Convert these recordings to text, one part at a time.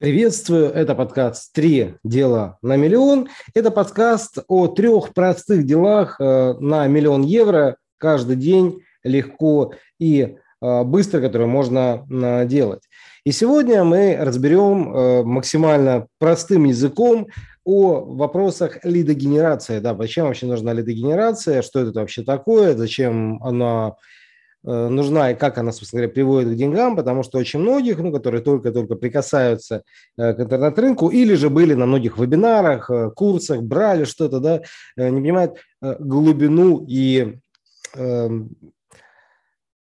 Приветствую, это подкаст «Три дела на миллион». Это подкаст о трех простых делах э, на миллион евро каждый день легко и э, быстро, которые можно э, делать. И сегодня мы разберем максимально простым языком о вопросах лидогенерации. Да, зачем вообще нужна лидогенерация, что это вообще такое, зачем она нужна и как она, собственно говоря, приводит к деньгам, потому что очень многих, ну, которые только-только прикасаются э, к интернет-рынку или же были на многих вебинарах, э, курсах, брали что-то, да, не понимают глубину и эм,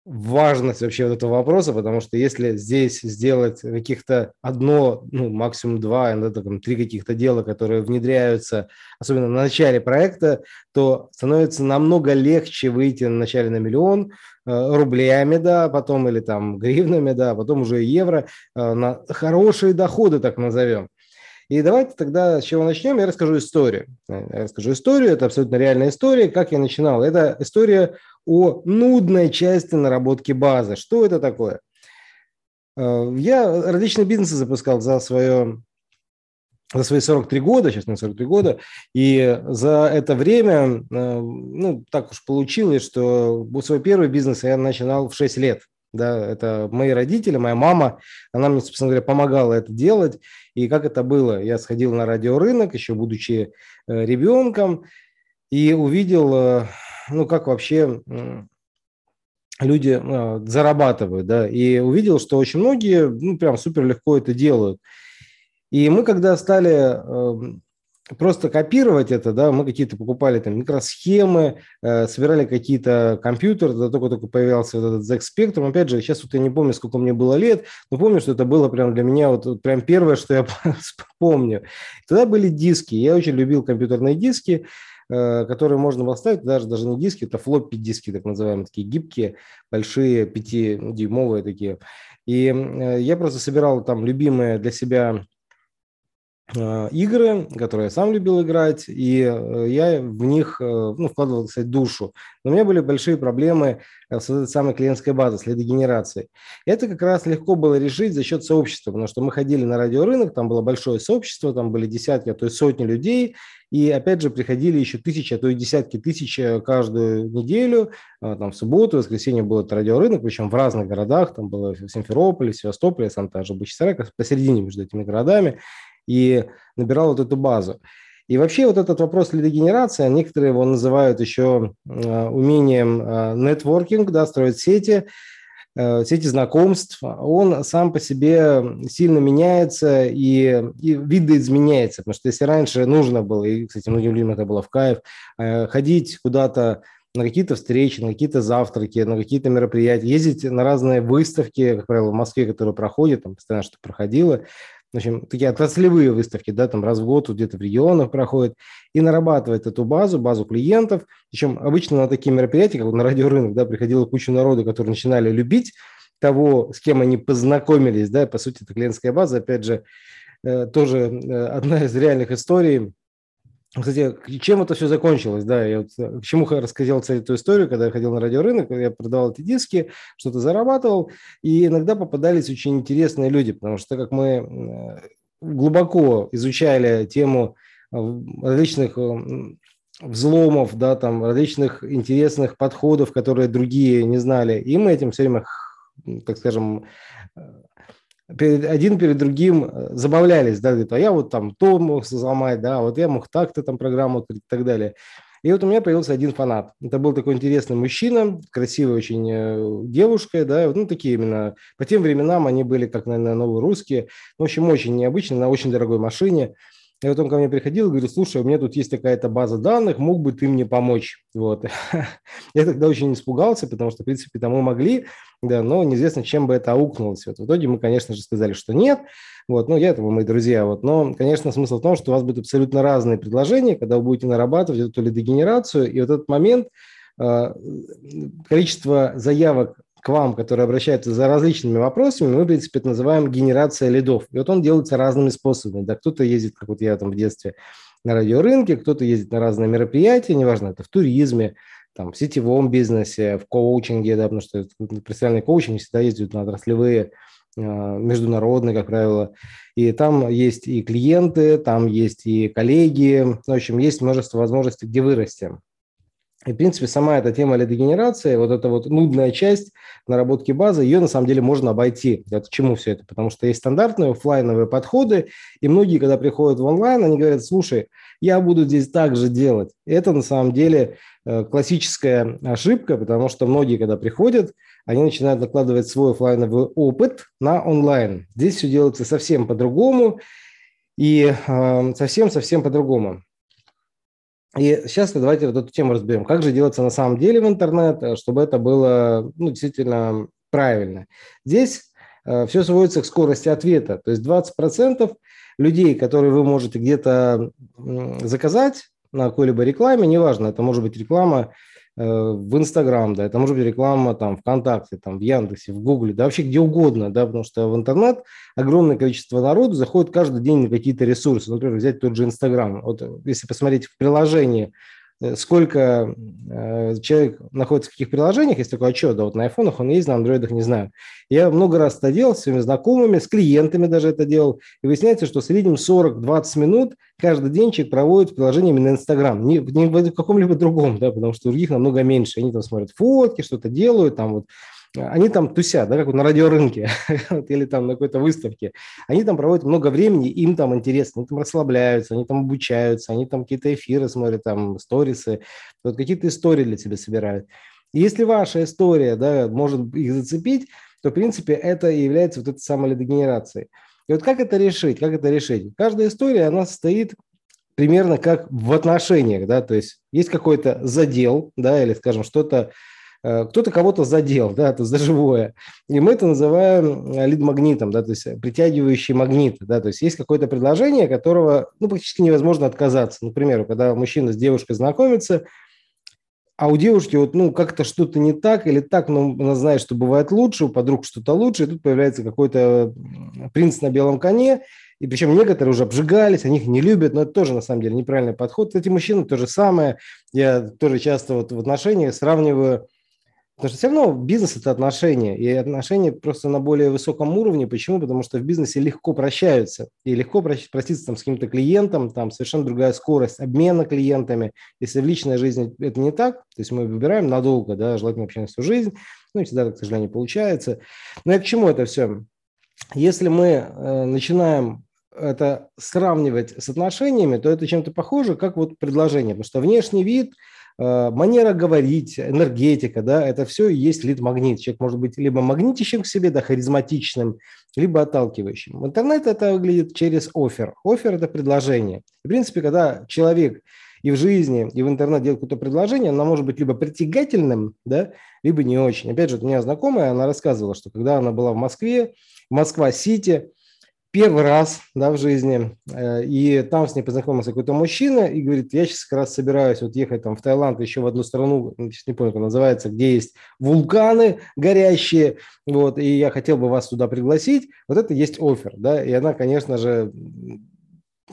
важность вообще вот этого вопроса, потому что если здесь сделать каких-то одно, ну, максимум два, иногда там, три каких-то дела, которые внедряются, особенно на начале проекта, то становится намного легче выйти на начале на миллион э, рублями, да, потом или там гривнами, да, потом уже евро, э, на хорошие доходы, так назовем. И давайте тогда с чего начнем, я расскажу историю. Я расскажу историю, это абсолютно реальная история, как я начинал. Это история о нудной части наработки базы. Что это такое? Э, я различные бизнесы запускал за свое за свои 43 года, сейчас мне 43 года, и за это время, э, ну, так уж получилось, что свой первый бизнес я начинал в 6 лет. Да, это мои родители, моя мама, она мне, собственно говоря, помогала это делать. И как это было? Я сходил на радиорынок, еще будучи э, ребенком, и увидел ну, как вообще люди а, зарабатывают, да, и увидел, что очень многие, ну, прям супер легко это делают. И мы, когда стали просто копировать это, да, мы какие-то покупали там микросхемы, э, собирали какие-то компьютеры, тогда только-только появился этот ZX Spectrum. Опять же, сейчас вот я не помню, сколько мне было лет, но помню, что это было прям для меня вот, вот прям первое, что я помню. Тогда были диски, я очень любил компьютерные диски, Э, которые можно было ставить, даже, даже не диски, это флоппи диски, так называемые, такие гибкие, большие, 5-дюймовые такие. И э, я просто собирал там любимые для себя э, игры, которые я сам любил играть, и я в них ну, вкладывал, кстати, душу. Но у меня были большие проблемы с этой самой клиентской базой, с лидогенерацией. Это как раз легко было решить за счет сообщества, потому что мы ходили на радиорынок, там было большое сообщество, там были десятки, а то и сотни людей, и опять же приходили еще тысячи, а то и десятки тысяч э, каждую неделю. А, там в субботу, в воскресенье был этот радиорынок, причем в разных городах. Там было в Симферополе, Севастополе, Санта-Бачисарай, посередине между этими городами. И набирал вот эту базу. И вообще вот этот вопрос лидогенерации, некоторые его называют еще э, умением э, нетворкинг, да, строить сети. Э, сети знакомств, он сам по себе сильно меняется и, и видоизменяется. Потому что если раньше нужно было, и, кстати, многим людям это было в кайф, э, ходить куда-то на какие-то встречи, на какие-то завтраки, на какие-то мероприятия, ездить на разные выставки, как правило, в Москве, которые проходят, там постоянно что проходило, в общем, такие отраслевые выставки, да, там раз в год где-то в регионах проходят, и нарабатывать эту базу, базу клиентов. Причем обычно на такие мероприятия, как на радиорынок, да, приходила куча народу, которые начинали любить того, с кем они познакомились, да, по сути, это клиентская база, опять же, э, тоже э, одна из реальных историй, кстати, чем это все закончилось, да, я вот, э, к чему я рассказал эту историю, когда я ходил на радиорынок, я продавал эти диски, что-то зарабатывал, и иногда попадались очень интересные люди, потому что как мы э, глубоко изучали тему э, различных взломов, да, там, различных интересных подходов, которые другие не знали, и мы этим все время, так скажем, перед, один перед другим э, забавлялись, да, говорит, а я вот там то мог взломать, да, вот я мог так-то там программу открыть и так далее. И вот у меня появился один фанат. Это был такой интересный мужчина, красивая очень э, девушка, да, ну, такие именно, по тем временам они были, как, наверное, новые русские, в общем, очень необычно, на очень дорогой машине. И вот он ко мне приходил и говорит, слушай, у меня тут есть такая-то база данных, мог бы ты мне помочь? Вот. Я тогда очень испугался, потому что, в принципе, там мы могли, да, но неизвестно, чем бы это аукнулось. Вот в итоге мы, конечно же, сказали, что нет. Вот, ну, я этого, мои друзья. Вот. Но, конечно, смысл в том, что у вас будут абсолютно разные предложения, когда вы будете нарабатывать эту лидогенерацию, и вот этот момент, а, количество заявок к вам, которые обращаются за различными вопросами, мы, в принципе, это называем генерация лидов. И вот он делается разными способами. Да, кто-то ездит, как вот я там в детстве, на радиорынке, кто-то ездит на разные мероприятия, неважно, это в туризме, там, в сетевом бизнесе, в коучинге, да, потому что профессиональный коучинг всегда ездят на отраслевые международный, как правило. И там есть и клиенты, там есть и коллеги. В общем, есть множество возможностей, где вырасти. И, в принципе, сама эта тема лидогенерации, вот эта вот нудная часть наработки базы, ее на самом деле можно обойти. Это чему все это? Потому что есть стандартные офлайновые подходы, и многие, когда приходят в онлайн, они говорят, слушай, я буду здесь так же делать. Это на самом деле э, классическая ошибка, потому что многие, когда приходят, они начинают накладывать свой офлайновый опыт на онлайн. Здесь все делается совсем по-другому и э, совсем-совсем по-другому. И сейчас давайте вот эту тему разберем. Как же делаться на самом деле в интернет, э, чтобы это было ну, действительно правильно. Здесь э, все сводится к скорости ответа. То есть 20% людей, которые вы можете где-то заказать на какой-либо рекламе, неважно, это может быть реклама в Инстаграм, да, это может быть реклама там ВКонтакте, там в Яндексе, в Гугле, да, вообще где угодно, да, потому что в интернет огромное количество народу заходит каждый день на какие-то ресурсы, например, взять тот же Инстаграм. Вот если посмотреть в приложении Э, сколько э, человек находится в каких приложениях, есть такой отчет, да, вот на айфонах он есть, на андроидах не знаю. Я много раз это делал с своими знакомыми, с клиентами даже это делал, и выясняется, что в среднем 40-20 минут каждый день человек проводит в приложении именно Инстаграм, не, не в каком-либо другом, да, потому что других намного меньше. Они там смотрят фотки, что-то делают, там вот они там тусят, да, как вот на радиорынке или там на какой-то выставке. Они там проводят много времени, им там интересно, они там расслабляются, они там обучаются, они там какие-то эфиры смотрят, там сторисы, вот какие-то истории для себя собирают. И если ваша история, да, может их зацепить, то, в принципе, это и является вот этой самой лидогенерацией. И вот как это решить? Как это решить? Каждая история, она состоит примерно как в отношениях, да, то есть есть какой-то задел, да, или, скажем, что-то, кто-то кого-то задел, да, это за живое. И мы это называем э, лид-магнитом, да, то есть притягивающий магнит, да, то есть есть какое-то предложение, которого, ну, практически невозможно отказаться. Например, когда мужчина с девушкой знакомится, а у девушки вот, ну, как-то что-то не так или так, но она знает, что бывает лучше, у подруг что-то лучше, и тут появляется какой-то принц на белом коне, и причем некоторые уже обжигались, они их не любят, но это тоже на самом деле неправильный подход. Эти мужчины то же самое. Я тоже часто вот в отношениях сравниваю Потому что все равно бизнес – это отношения, и отношения просто на более высоком уровне. Почему? Потому что в бизнесе легко прощаются, и легко проститься там, с каким-то клиентом, там совершенно другая скорость обмена клиентами. Если в личной жизни это не так, то есть мы выбираем надолго, да, желательно вообще на всю жизнь, ну и всегда, к сожалению, получается. Но и к чему это все? Если мы э, начинаем это сравнивать с отношениями, то это чем-то похоже, как вот предложение, потому что внешний вид – манера говорить, энергетика, да, это все и есть лид-магнит. Человек может быть либо магнитящим к себе, да, харизматичным, либо отталкивающим. В интернете это выглядит через офер. Офер – это предложение. В принципе, когда человек и в жизни, и в интернет делает какое-то предложение, оно может быть либо притягательным, да, либо не очень. Опять же, у меня знакомая, она рассказывала, что когда она была в Москве, Москва-Сити, первый раз да, в жизни, э, и там с ней познакомился какой-то мужчина и говорит, я сейчас как раз собираюсь вот ехать там в Таиланд, еще в одну страну, сейчас не помню, как называется, где есть вулканы горящие, вот, и я хотел бы вас туда пригласить, вот это есть офер, да, и она, конечно же,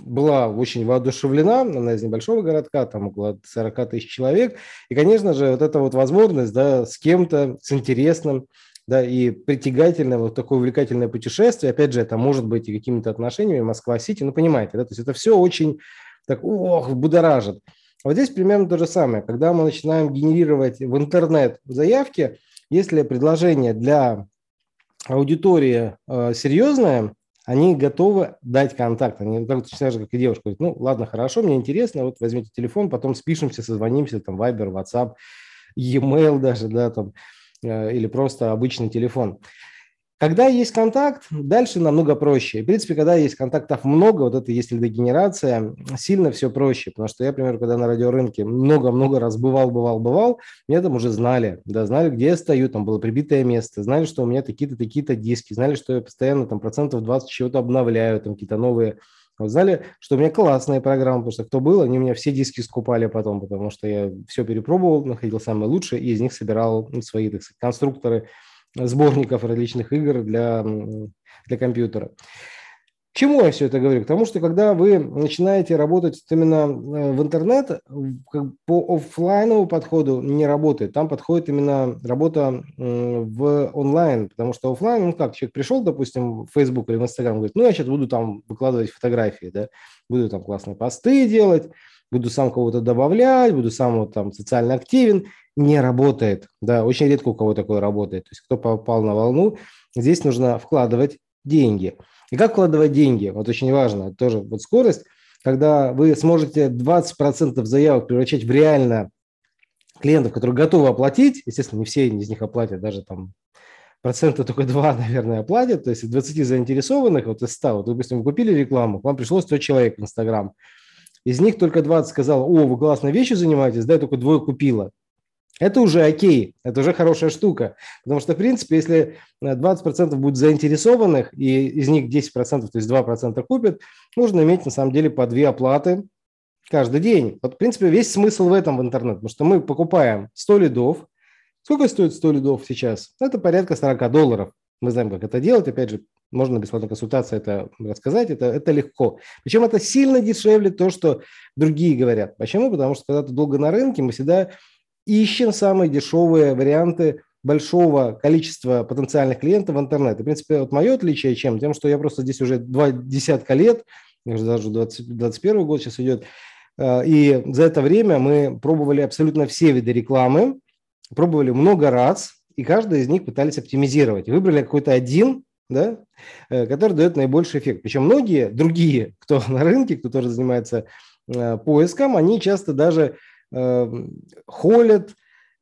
была очень воодушевлена, она из небольшого городка, там около 40 тысяч человек, и, конечно же, вот эта вот возможность, да, с кем-то, с интересным, да, и притягательное, вот такое увлекательное путешествие, опять же, это может быть и какими-то отношениями Москва-Сити, ну, понимаете, да, то есть это все очень так, ох, будоражит. Вот здесь примерно то же самое. Когда мы начинаем генерировать в интернет заявки, если предложение для аудитории э, серьезное, они готовы дать контакт. Они так же, как и девушка, говорят, ну, ладно, хорошо, мне интересно, вот возьмите телефон, потом спишемся, созвонимся, там, Viber, WhatsApp, e-mail даже, да, там, или просто обычный телефон. Когда есть контакт, дальше намного проще. в принципе, когда есть контактов много, вот это если дегенерация, сильно все проще. Потому что я, например, когда на радиорынке много-много раз бывал, бывал, бывал, меня там уже знали. Да, знали, где я стою, там было прибитое место, знали, что у меня такие-то, такие-то диски, знали, что я постоянно там процентов 20 чего-то обновляю, там какие-то новые вот знали, что у меня классная программа, потому что кто был, они у меня все диски скупали потом, потому что я все перепробовал, находил самые лучшие, и из них собирал свои, так сказать, конструкторы сборников различных игр для, для компьютера. Чему я все это говорю? К тому, что когда вы начинаете работать именно э, в интернет, по офлайновому подходу не работает. Там подходит именно работа в онлайн, потому что офлайн, ну как, человек пришел, допустим, в Facebook или в Instagram, говорит, ну я сейчас буду там выкладывать фотографии, да, буду там классные посты делать, буду сам кого-то добавлять, буду сам вот там социально активен, не работает. Да, очень редко у кого такое работает. То есть кто попал на волну, здесь нужно вкладывать деньги. И как вкладывать деньги? Вот очень важно, тоже вот скорость, когда вы сможете 20% заявок превращать в реально клиентов, которые готовы оплатить, естественно, не все из них оплатят, даже там процента только 2, наверное, оплатят, то есть 20 заинтересованных, вот из 100, вот, допустим, вы купили рекламу, к вам пришло 100 человек в Инстаграм, из них только 20 сказал, о, вы классной вещью занимаетесь, да, только двое купила. Это уже окей, это уже хорошая штука. Потому что, в принципе, если 20% будет заинтересованных, и из них 10%, то есть 2% купят, нужно иметь на самом деле по две оплаты каждый день. Вот, в принципе, весь смысл в этом в интернет, потому что мы покупаем 100 лидов. Сколько стоит 100 лидов сейчас? Это порядка 40 долларов. Мы знаем, как это делать. Опять же, можно бесплатной консультации это рассказать, это, это легко. Причем это сильно дешевле то, что другие говорят. Почему? Потому что когда ты долго на рынке, мы всегда ищем самые дешевые варианты большого количества потенциальных клиентов в интернет. И, в принципе, вот мое отличие чем? Тем, что я просто здесь уже два десятка лет, даже 20, 21 год сейчас идет, э, и за это время мы пробовали абсолютно все виды рекламы, пробовали много раз, и каждый из них пытались оптимизировать. Выбрали какой-то один, да, э, который дает наибольший эффект. Причем многие другие, кто на рынке, кто тоже занимается э, поиском, они часто даже холят,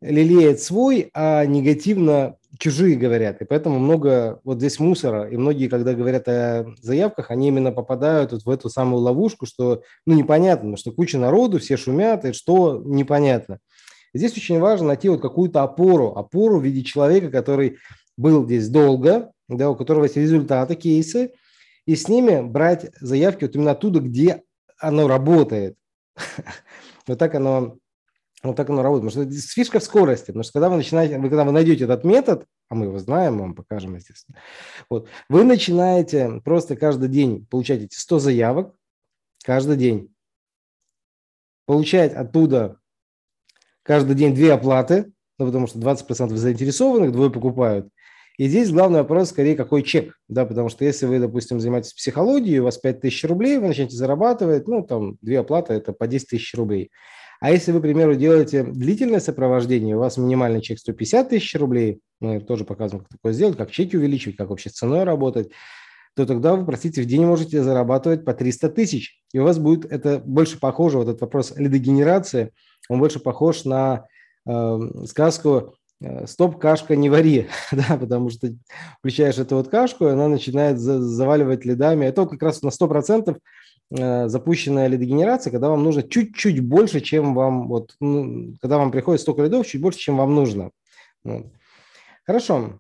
лелеет свой, а негативно чужие говорят. И поэтому много вот здесь мусора. И многие, когда говорят о заявках, они именно попадают вот в эту самую ловушку, что ну непонятно, что куча народу, все шумят, и что непонятно. Здесь очень важно найти вот какую-то опору, опору в виде человека, который был здесь долго, да, у которого есть результаты, кейсы, и с ними брать заявки вот именно оттуда, где оно работает. Вот так оно, вот так оно работает. Потому что фишка в скорости. Потому что когда вы начинаете, вы, когда вы найдете этот метод, а мы его знаем, мы вам покажем, естественно, вот, вы начинаете просто каждый день получать эти 100 заявок, каждый день, получать оттуда каждый день две оплаты, ну, потому что 20% заинтересованных, двое покупают. И здесь главный вопрос скорее, какой чек, да, потому что если вы, допустим, занимаетесь психологией, у вас 5 тысяч рублей, вы начнете зарабатывать, ну, там, две оплаты – это по 10 тысяч рублей. А если вы, к примеру, делаете длительное сопровождение, у вас минимальный чек 150 тысяч рублей, мы тоже показываем, как такое сделать, как чеки увеличивать, как вообще с ценой работать, то тогда вы, простите, в день можете зарабатывать по 300 тысяч. И у вас будет это больше похоже, вот этот вопрос лидогенерации, он больше похож на э, сказку стоп, кашка, не вари, да, потому что включаешь эту вот кашку, и она начинает заваливать лидами. Это вот как раз на 100% э, запущенная лидогенерация, когда вам нужно чуть-чуть больше, чем вам, вот, ну, когда вам приходит столько лидов, чуть больше, чем вам нужно. Вот. Хорошо.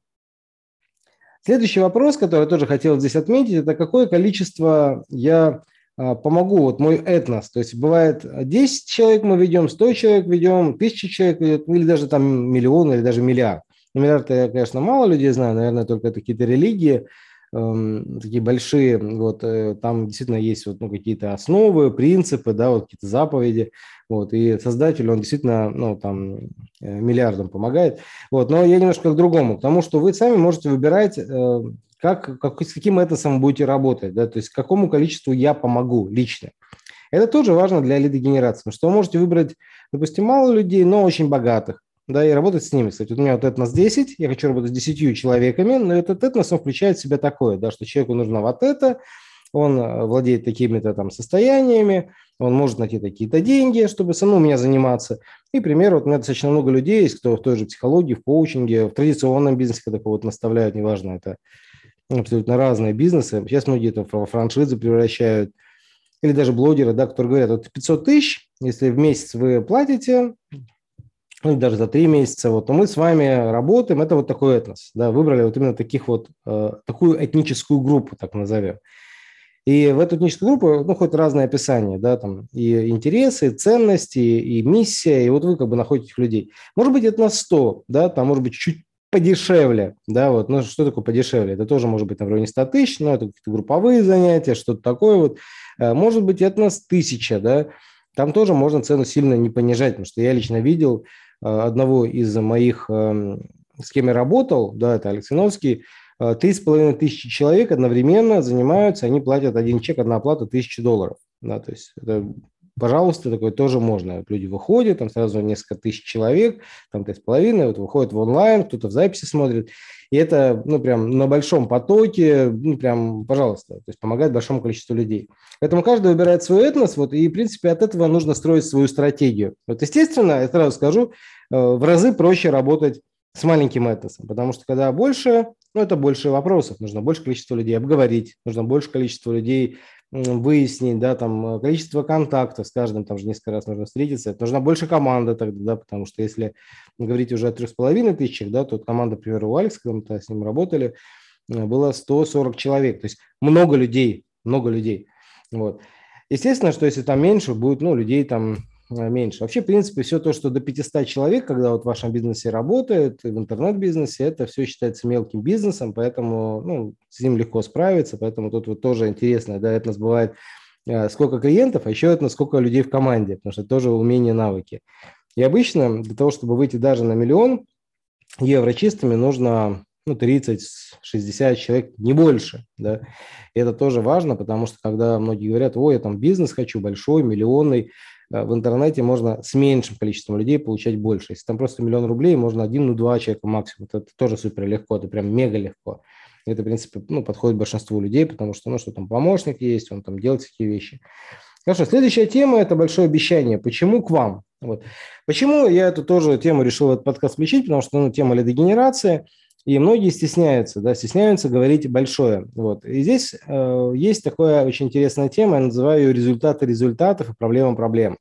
Следующий вопрос, который я тоже хотел здесь отметить, это какое количество я а, помогу, вот мой этнос. То есть бывает 10 человек мы ведем, 100 человек ведем, 1000 человек ведет, или даже там миллион, или даже миллиард. Ну, миллиард, я, конечно, мало людей знаю, наверное, только какие-то религии, такие большие, вот, э, там действительно есть вот, ну, какие-то основы, принципы, да, вот какие-то заповеди, вот, и создатель, он действительно, ну, там, э, миллиардам помогает, вот, но я немножко к другому, к тому, что вы сами можете выбирать э, как, как, с каким этносом будете работать, да, то есть какому количеству я помогу лично. Это тоже важно для лидогенерации, что вы можете выбрать, допустим, мало людей, но очень богатых, да, и работать с ними. Кстати, у меня вот этнос 10, я хочу работать с 10 человеками, но этот этнос, он включает в себя такое, да, что человеку нужно вот это, он э, владеет такими-то там состояниями, он может найти такие-то деньги, чтобы самому меня заниматься. И, пример, вот у меня достаточно много людей есть, кто в той же психологии, в коучинге, в традиционном бизнесе, когда кого-то наставляют, неважно, это абсолютно разные бизнесы. Сейчас многие это во франшизы превращают. Или даже блогеры, да, которые говорят, вот 500 тысяч, если в месяц вы платите, ну, даже за три месяца, вот, то мы с вами работаем, это вот такой этнос, да, выбрали вот именно таких вот, э, такую этническую группу, так назовем. И в эту этническую группу, ну, хоть разное описание, да, там и интересы, и ценности, и миссия, и вот вы как бы находите людей. Может быть, это на 100, да, там может быть чуть подешевле, да, вот, ну, что такое подешевле? Это тоже может быть на районе 100 тысяч, но это какие-то групповые занятия, что-то такое вот. Э, может быть, это нас тысяча, да, там тоже можно цену сильно не понижать, потому что я лично видел одного из моих, эм, с кем я работал, да, это Александровский, три с половиной тысячи человек одновременно занимаются, они платят один чек, одна оплата тысячи долларов. Да, то есть это пожалуйста, такое тоже можно. Вот люди выходят, там сразу несколько тысяч человек, там с половиной, вот выходят в онлайн, кто-то в записи смотрит. И это, ну, прям на большом потоке, ну, прям, пожалуйста, то есть помогает большому количеству людей. Поэтому каждый выбирает свой этнос, вот, и, в принципе, от этого нужно строить свою стратегию. Вот, естественно, я сразу скажу, э, в разы проще работать с маленьким этносом, потому что когда больше, ну, это больше вопросов, нужно больше количество людей обговорить, нужно больше количество людей выяснить, да, там э, количество контактов с каждым, там же несколько раз нужно встретиться, нужна больше команда тогда, да, потому что если говорить уже о трех с половиной тысячах, да, то команда, например, у Алекса, когда мы с ним работали, э, было 140 человек, то есть много людей, много людей, вот. Естественно, что если там меньше, будет, ну, людей там меньше. Вообще, в принципе, все то, что до 500 человек, когда вот в вашем бизнесе работает, в интернет-бизнесе, это все считается мелким бизнесом, поэтому ну, с ним легко справиться, поэтому тут вот тоже интересно, да, это нас бывает э, сколько клиентов, а еще это сколько людей в команде, потому что это тоже умение, навыки. И обычно для того, чтобы выйти даже на миллион евро чистыми, нужно ну, 30-60 человек, не больше. Да? И это тоже важно, потому что когда многие говорят, ой, я там бизнес хочу большой, миллионный, в интернете можно с меньшим количеством людей получать больше. Если там просто миллион рублей, можно один, ну, два человека максимум. Это тоже супер легко, это прям мега легко. Это, в принципе, ну, подходит большинству людей, потому что, ну, что там помощник есть, он там делает такие вещи. Хорошо, следующая тема – это большое обещание. Почему к вам? Вот. Почему я эту тоже тему решил в этот подкаст включить? Потому что ну, тема лидогенерации, и многие стесняются, да, стесняются говорить большое. Вот. И здесь э, есть такая очень интересная тема, я называю ее результаты результатов и проблема проблем.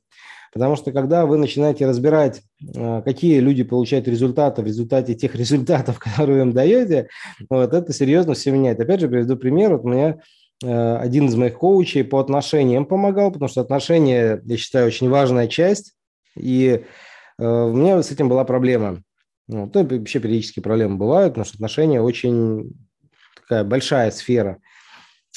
Потому что когда вы начинаете разбирать, э, какие люди получают результаты в результате тех результатов, которые вы им даете, вот это серьезно все меняет. Опять же, приведу пример. Вот у меня э, один из моих коучей по отношениям помогал, потому что отношения, я считаю, очень важная часть. И э, у меня с этим была проблема. Ну, то вообще периодически проблемы бывают, потому что отношения очень такая большая сфера –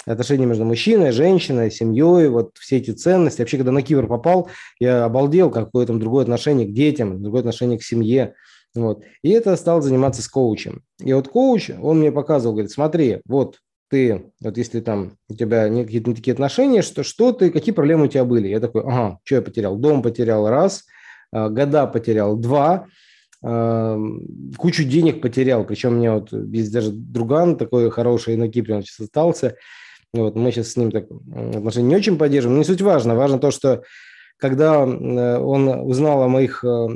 отношения между мужчиной, женщиной, семьей, вот все эти ценности. Вообще, когда на Кипр попал, я обалдел, какое там другое отношение к детям, другое отношение к семье. Вот. И это стал заниматься с коучем. И вот коуч, он мне показывал, говорит, смотри, вот ты, вот если там у тебя какие-то такие отношения, что, что ты, какие проблемы у тебя были? Я такой, ага, что я потерял? Дом потерял раз, а, года потерял два, кучу денег потерял. Причем меня вот есть даже друган такой хороший на Кипре, он сейчас остался. Вот, мы сейчас с ним так отношения не очень поддерживаем. Но не суть важно. Важно то, что когда он узнал о моих э,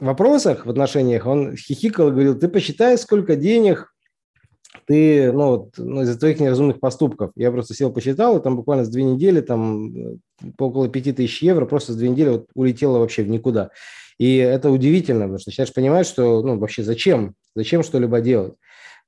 вопросах в отношениях, он хихикал и говорил, ты посчитай, сколько денег ты, ну, вот, ну, из-за твоих неразумных поступков. Я просто сел, посчитал, и там буквально с две недели, там, э, около пяти тысяч евро просто с две недели вот улетело вообще в никуда. И это удивительно, потому что начинаешь понимать, что, ну, вообще зачем, зачем что-либо делать.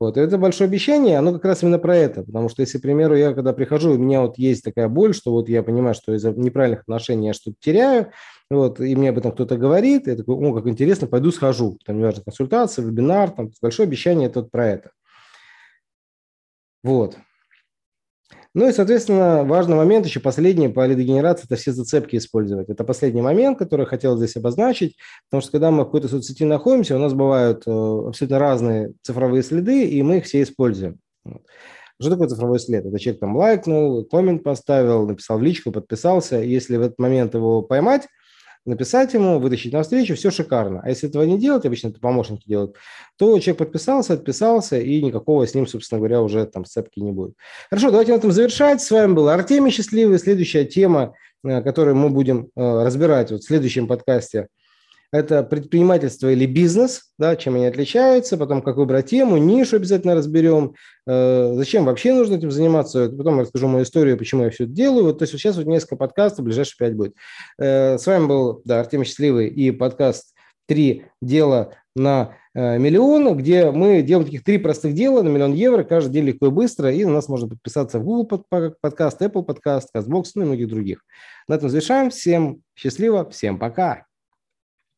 Вот, и это большое обещание, оно как раз именно про это, потому что если, к примеру, я когда прихожу, у меня вот есть такая боль, что вот я понимаю, что из-за неправильных отношений я что-то теряю, вот, и мне об этом кто-то говорит, я такой, о, как интересно, пойду схожу, там, неважно, консультация, вебинар, там, большое обещание это вот про это. Вот. Ну и, соответственно, важный момент, еще последний по лидогенерации, это все зацепки использовать. Это последний момент, который я хотел здесь обозначить, потому что когда мы в какой-то соцсети находимся, у нас бывают э, абсолютно разные цифровые следы, и мы их все используем. Что такое цифровой след? Это человек там лайкнул, коммент поставил, написал в личку, подписался. Если в этот момент его поймать, написать ему, вытащить на встречу, все шикарно. А если этого не делать, обычно это помощники делают, то человек подписался, отписался, и никакого с ним, собственно говоря, уже там сцепки не будет. Хорошо, давайте на этом завершать. С вами был Артемий Счастливый. Следующая тема, э, которую мы будем э, разбирать вот в следующем подкасте – это предпринимательство или бизнес, да, чем они отличаются, потом как выбрать тему, нишу обязательно разберем, э, зачем вообще нужно этим заниматься, потом расскажу мою историю, почему я все это делаю. Вот, то есть вот сейчас вот несколько подкастов, ближайшие пять будет. Э, с вами был да, Артем Счастливый и подкаст «Три дела на э, миллион», где мы делаем таких три простых дела на миллион евро, каждый день легко и быстро, и на нас можно подписаться в Google подкаст, Apple подкаст, CastBox, ну и многих других. На этом завершаем. Всем счастливо, всем пока.